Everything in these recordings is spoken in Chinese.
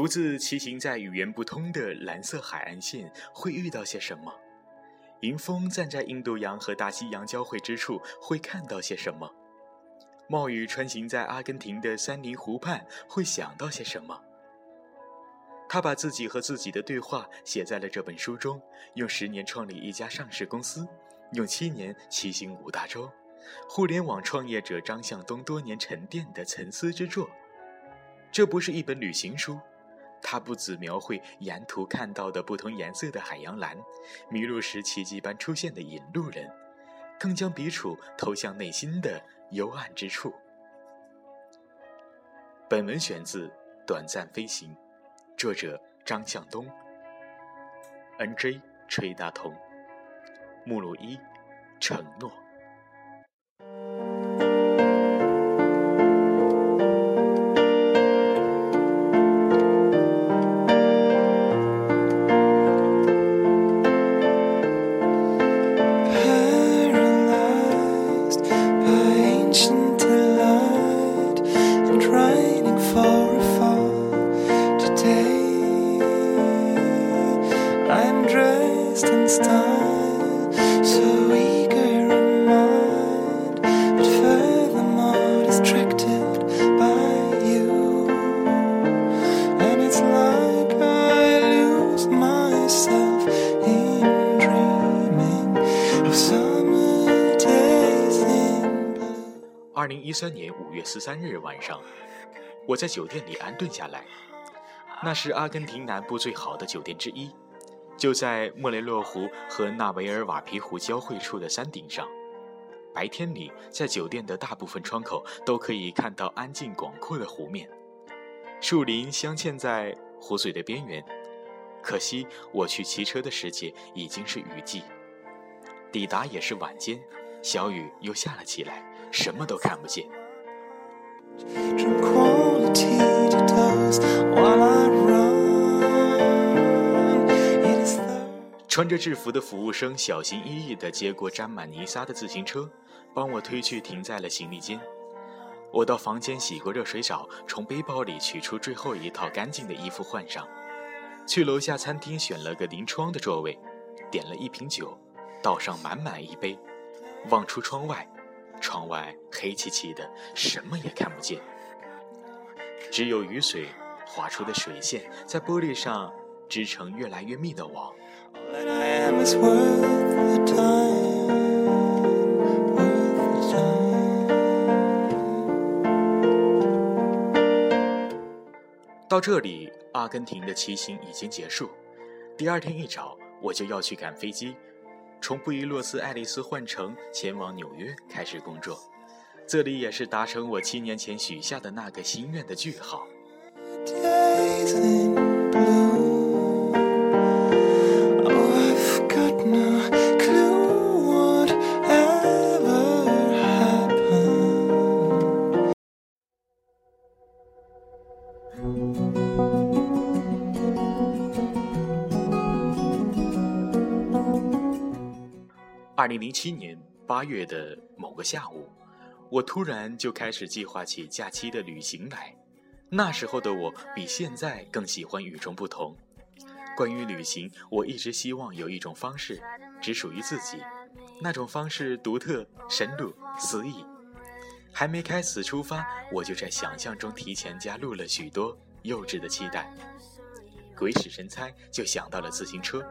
独自骑行在语言不通的蓝色海岸线，会遇到些什么？迎风站在印度洋和大西洋交汇之处，会看到些什么？冒雨穿行在阿根廷的山林湖畔，会想到些什么？他把自己和自己的对话写在了这本书中，用十年创立一家上市公司，用七年骑行五大洲，互联网创业者张向东多年沉淀的沉思之作。这不是一本旅行书。它不只描绘沿途看到的不同颜色的海洋蓝，迷路时奇迹般出现的引路人，更将笔触投向内心的幽暗之处。本文选自《短暂飞行》，作者张向东，N.J. 崔大同，目录一，承诺。二零一三年五月十三日晚上，我在酒店里安顿下来。那是阿根廷南部最好的酒店之一，就在莫雷洛湖和纳维尔瓦皮湖交汇处的山顶上。白天里，在酒店的大部分窗口都可以看到安静广阔的湖面，树林镶嵌在湖水的边缘。可惜，我去骑车的时节已经是雨季，抵达也是晚间，小雨又下了起来，什么都看不见。穿着制服的服务生小心翼翼地接过沾满泥沙的自行车，帮我推去停在了行李间。我到房间洗过热水澡，从背包里取出最后一套干净的衣服换上，去楼下餐厅选了个临窗的座位，点了一瓶酒，倒上满满一杯，望出窗外，窗外黑漆漆的，什么也看不见，只有雨水划出的水线在玻璃上织成越来越密的网。到这里，阿根廷的骑行已经结束。第二天一早，我就要去赶飞机，从布宜诺斯艾利斯换乘前往纽约开始工作。这里也是达成我七年前许下的那个心愿的句号。零零七年八月的某个下午，我突然就开始计划起假期的旅行来。那时候的我比现在更喜欢与众不同。关于旅行，我一直希望有一种方式只属于自己，那种方式独特、深入、诗意。还没开始出发，我就在想象中提前加入了许多幼稚的期待。鬼使神差，就想到了自行车。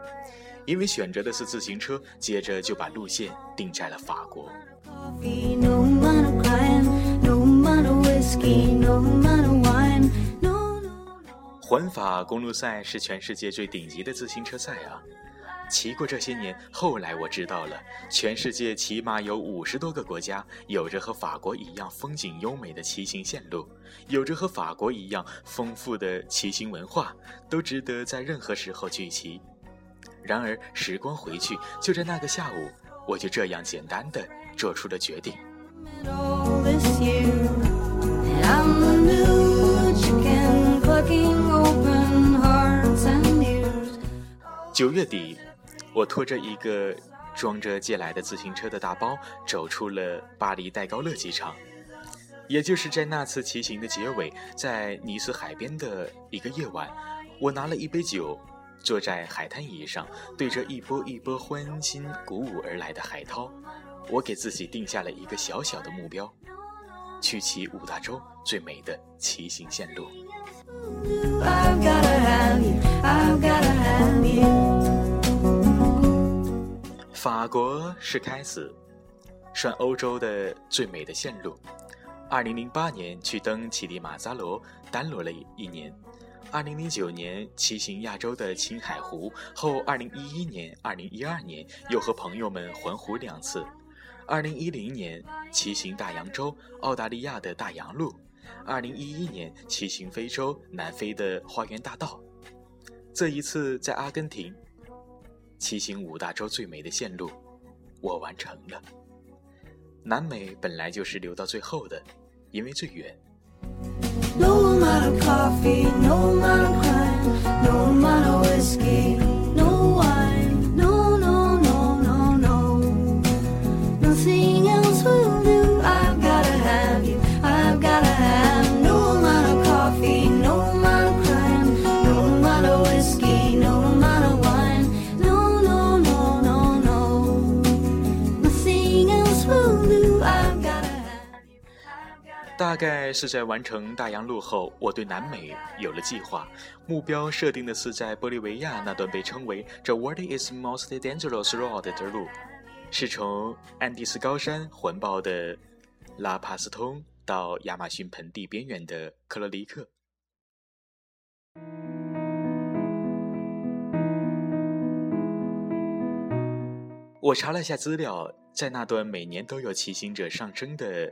因为选择的是自行车，接着就把路线定在了法国。环法公路赛是全世界最顶级的自行车赛啊！骑过这些年，后来我知道了，全世界起码有五十多个国家有着和法国一样风景优美的骑行线路，有着和法国一样丰富的骑行文化，都值得在任何时候去骑。然而，时光回去，就在那个下午，我就这样简单的做出了决定。九月底，我拖着一个装着借来的自行车的大包，走出了巴黎戴高乐机场。也就是在那次骑行的结尾，在尼斯海边的一个夜晚，我拿了一杯酒，坐在海滩椅上，对着一波一波欢欣鼓舞而来的海涛，我给自己定下了一个小小的目标：去骑五大洲最美的骑行线路。法国是开始，算欧洲的最美的线路。二零零八年去登乞力马扎罗，单罗了一年；二零零九年骑行亚洲的青海湖，后二零一一年、二零一二年又和朋友们环湖两次；二零一零年骑行大洋洲，澳大利亚的大洋路；二零一一年骑行非洲南非的花园大道。这一次在阿根廷骑行五大洲最美的线路，我完成了。南美本来就是留到最后的。因为最远。amount of coffee, no amount of crime, no amount of whiskey. 大概是在完成大洋路后，我对南美有了计划，目标设定的是在玻利维亚那段被称为 “The World Is Most Dangerous Road” 的路，是从安第斯高山环抱的拉帕斯通到亚马逊盆地边缘的克罗尼克。我查了下资料，在那段每年都有骑行者上升的。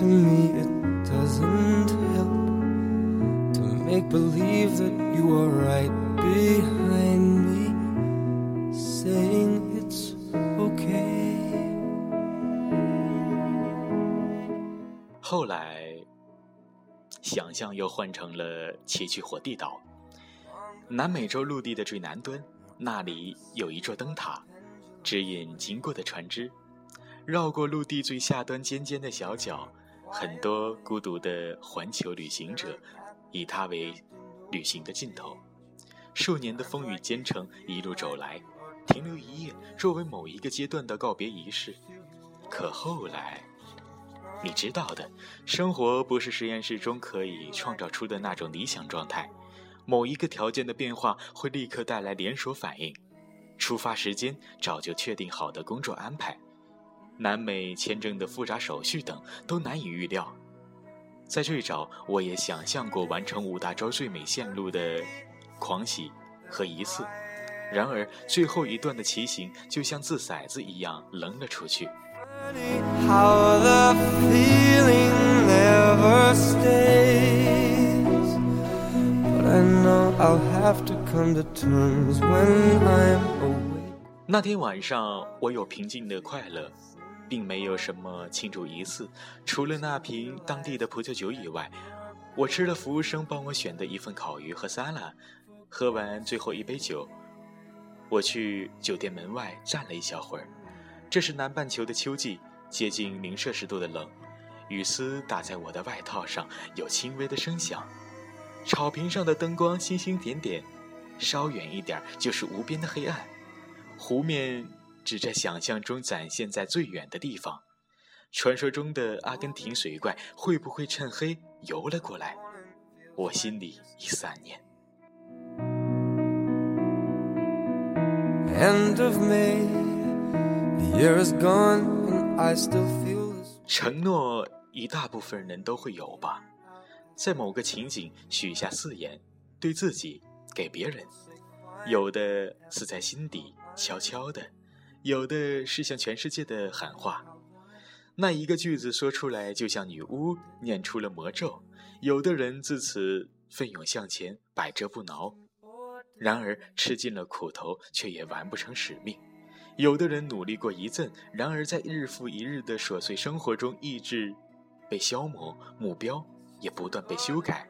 to me, it doesn't help to make believe that you are right behind me, saying it's okay. 后来，想象又换成了崎岖火地岛，南美洲陆地的最南端，那里有一座灯塔，指引经过的船只。绕过陆地最下端尖尖的小角，很多孤独的环球旅行者以它为旅行的尽头。数年的风雨兼程一路走来，停留一夜作为某一个阶段的告别仪式。可后来，你知道的，生活不是实验室中可以创造出的那种理想状态。某一个条件的变化会立刻带来连锁反应。出发时间早就确定好的工作安排。南美签证的复杂手续等都难以预料。在最早，我也想象过完成五大洲最美线路的狂喜和仪式。然而，最后一段的骑行就像掷骰子一样扔了出去。那天晚上，我有平静的快乐。并没有什么庆祝仪式，除了那瓶当地的葡萄酒以外，我吃了服务生帮我选的一份烤鱼和沙拉。喝完最后一杯酒，我去酒店门外站了一小会儿。这是南半球的秋季，接近零摄氏度的冷，雨丝打在我的外套上，有轻微的声响。草坪上的灯光星星点点，稍远一点就是无边的黑暗，湖面。只在想象中展现在最远的地方，传说中的阿根廷水怪会不会趁黑游了过来？我心里一散念。承诺一大部分人都会有吧，在某个情景许下誓言，对自己，给别人，有的是在心底悄悄的。有的是向全世界的喊话，那一个句子说出来，就像女巫念出了魔咒。有的人自此奋勇向前，百折不挠；然而吃尽了苦头，却也完不成使命。有的人努力过一阵，然而在日复一日的琐碎生活中，意志被消磨，目标也不断被修改。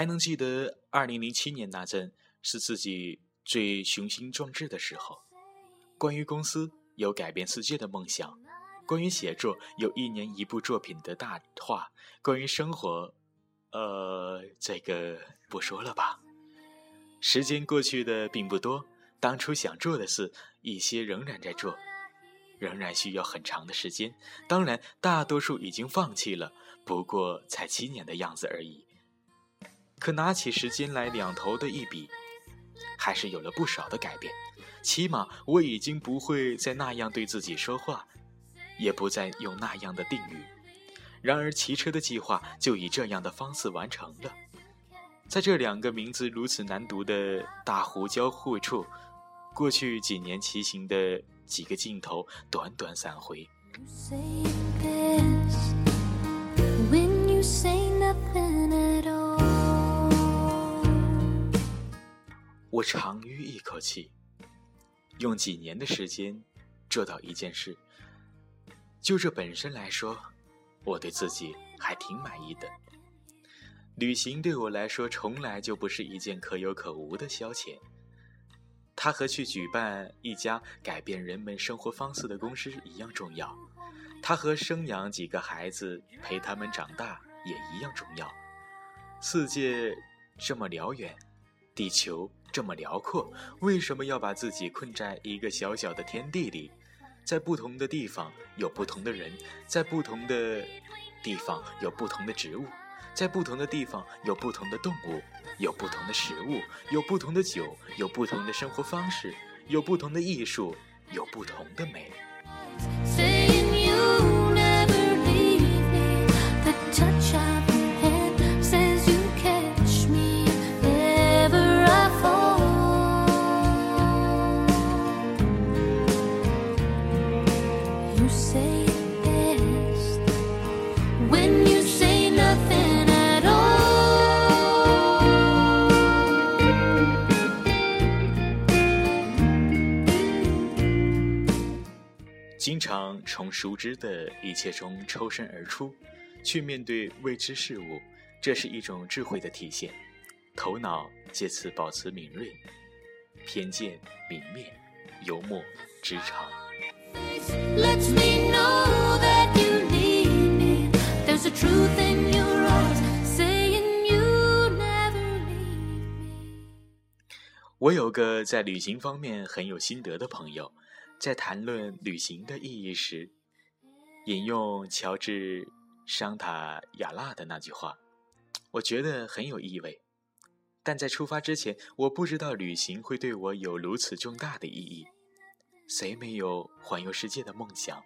还能记得二零零七年那阵是自己最雄心壮志的时候。关于公司有改变世界的梦想，关于写作有一年一部作品的大话，关于生活，呃，这个不说了吧。时间过去的并不多，当初想做的事，一些仍然在做，仍然需要很长的时间。当然，大多数已经放弃了，不过才七年的样子而已。可拿起时间来两头的一比，还是有了不少的改变。起码我已经不会再那样对自己说话，也不再用那样的定语。然而，骑车的计划就以这样的方式完成了。在这两个名字如此难读的大湖交汇处，过去几年骑行的几个镜头短短三回。我长吁一口气。用几年的时间做到一件事，就这本身来说，我对自己还挺满意的。旅行对我来说从来就不是一件可有可无的消遣，它和去举办一家改变人们生活方式的公司一样重要，它和生养几个孩子陪他们长大也一样重要。世界这么辽远，地球。这么辽阔，为什么要把自己困在一个小小的天地里？在不同的地方有不同的人，在不同的地方有不同的植物，在不同的地方有不同的动物，有不同的食物，有不同的酒，有不同的生活方式，有不同的艺术，有不同的美。经常从熟知的一切中抽身而出，去面对未知事物，这是一种智慧的体现。头脑借此保持敏锐，偏见泯灭，幽默直肠。我有个在旅行方面很有心得的朋友。在谈论旅行的意义时，引用乔治·桑塔亚纳的那句话，我觉得很有意味。但在出发之前，我不知道旅行会对我有如此重大的意义。谁没有环游世界的梦想？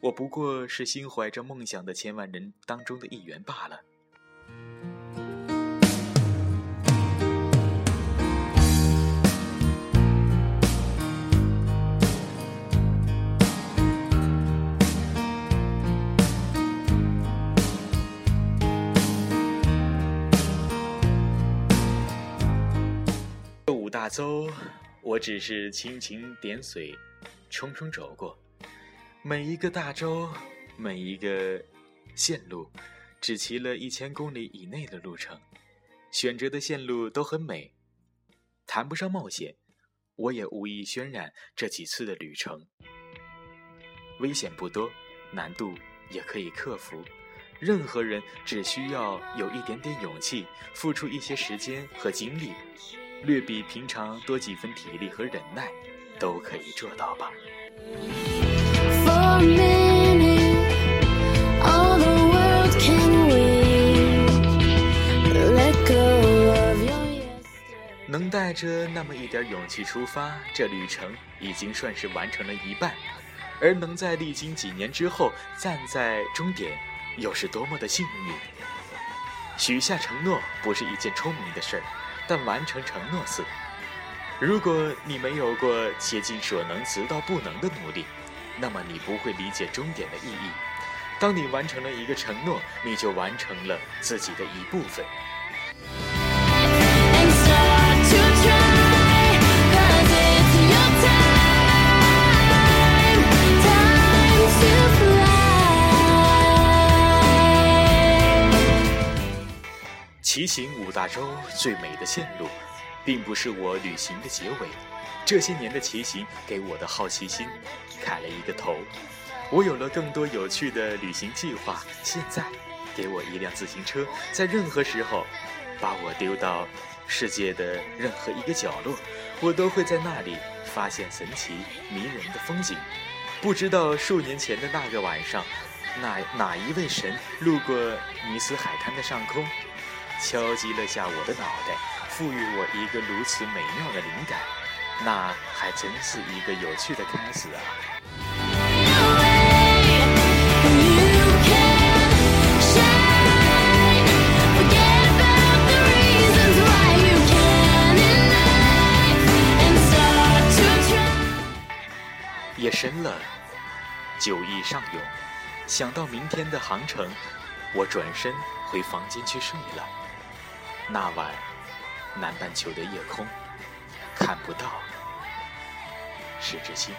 我不过是心怀着梦想的千万人当中的一员罢了。大洲，我只是蜻蜓点水，匆匆走过。每一个大洲，每一个线路，只骑了一千公里以内的路程，选择的线路都很美，谈不上冒险，我也无意渲染这几次的旅程。危险不多，难度也可以克服。任何人只需要有一点点勇气，付出一些时间和精力。略比平常多几分体力和忍耐都可以做到吧。For all the world can we let go of your 能带着那么一点勇气出发这旅程已经算是完成了一半。而能在历经几年之后站在终点又是多么的幸运。许下承诺不是一件聪明的事儿。但完成承诺是。如果你没有过竭尽所能、直到不能的努力，那么你不会理解终点的意义。当你完成了一个承诺，你就完成了自己的一部分。骑行五大洲最美的线路，并不是我旅行的结尾。这些年的骑行给我的好奇心开了一个头，我有了更多有趣的旅行计划。现在，给我一辆自行车，在任何时候，把我丢到世界的任何一个角落，我都会在那里发现神奇迷人的风景。不知道数年前的那个晚上，哪哪一位神路过尼斯海滩的上空？敲击了下我的脑袋，赋予我一个如此美妙的灵感，那还真是一个有趣的开始啊！夜深了，酒意上涌，想到明天的航程，我转身回房间去睡了。那晚，南半球的夜空看不到十之星。